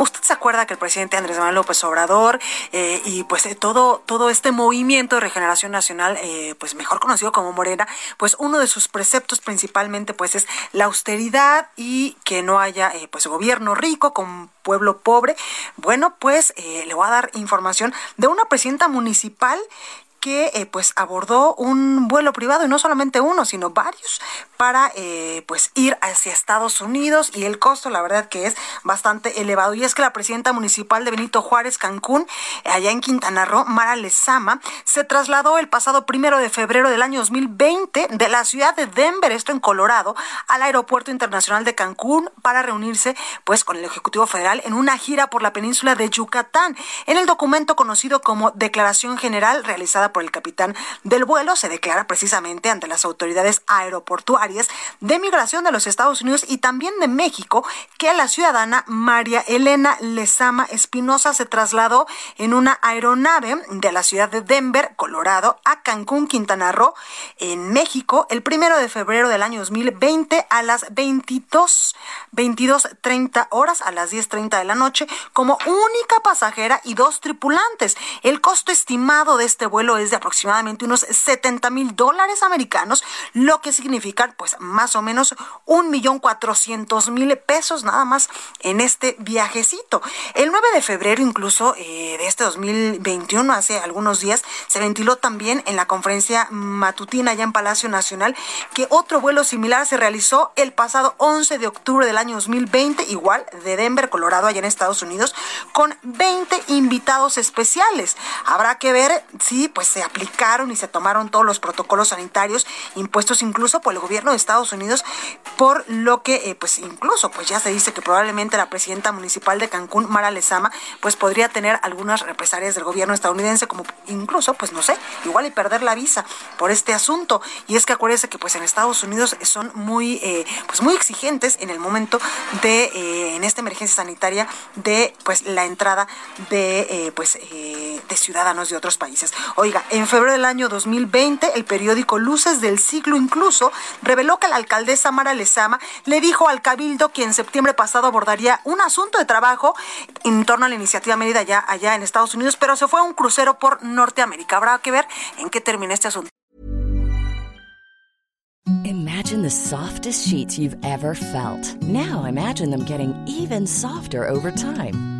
¿Usted se acuerda que el presidente Andrés Manuel López Obrador eh, y pues eh, todo, todo este movimiento de regeneración nacional, eh, pues mejor conocido como Morena, pues uno de sus preceptos principalmente pues es la austeridad y que no haya eh, pues gobierno rico con pueblo pobre? Bueno, pues eh, le voy a dar información de una presidenta municipal que eh, pues abordó un vuelo privado y no solamente uno sino varios para eh, pues ir hacia Estados Unidos y el costo la verdad que es bastante elevado. Y es que la presidenta municipal de Benito Juárez Cancún allá en Quintana Roo Mara Lezama se trasladó el pasado primero de febrero del año 2020 de la ciudad de Denver esto en Colorado al aeropuerto internacional de Cancún para reunirse pues con el ejecutivo federal en una gira por la península de Yucatán. En el documento conocido como Declaración General realizada por el capitán del vuelo, se declara precisamente ante las autoridades aeroportuarias de migración de los Estados Unidos y también de México que la ciudadana María Elena Lezama Espinosa se trasladó en una aeronave de la ciudad de Denver, Colorado, a Cancún, Quintana Roo, en México, el primero de febrero del año 2020 a las 22, 22.30 horas, a las 10.30 de la noche, como única pasajera y dos tripulantes. El costo estimado de este vuelo de aproximadamente unos 70 mil dólares americanos, lo que significa pues más o menos un millón cuatrocientos mil pesos nada más en este viajecito. El 9 de febrero incluso eh, de este 2021, hace algunos días, se ventiló también en la conferencia matutina ya en Palacio Nacional que otro vuelo similar se realizó el pasado 11 de octubre del año 2020, igual de Denver, Colorado, allá en Estados Unidos, con 20 invitados especiales. Habrá que ver si pues se aplicaron y se tomaron todos los protocolos sanitarios impuestos incluso por el gobierno de Estados Unidos, por lo que eh, pues incluso pues ya se dice que probablemente la presidenta municipal de Cancún, Mara Lezama, pues podría tener algunas represalias del gobierno estadounidense, como incluso pues no sé, igual y perder la visa por este asunto. Y es que acuérdese que pues en Estados Unidos son muy eh, pues muy exigentes en el momento de eh, en esta emergencia sanitaria de pues la entrada de eh, pues de ciudadanos de otros países. Oiga, en febrero del año 2020 el periódico Luces del Siglo incluso reveló que la alcaldesa Mara Lezama le dijo al cabildo que en septiembre pasado abordaría un asunto de trabajo en torno a la iniciativa Mérida allá, allá en Estados Unidos, pero se fue a un crucero por Norteamérica. Habrá que ver en qué termina este asunto. Imagine the softest sheets you've ever felt. Now imagine them getting even softer over time.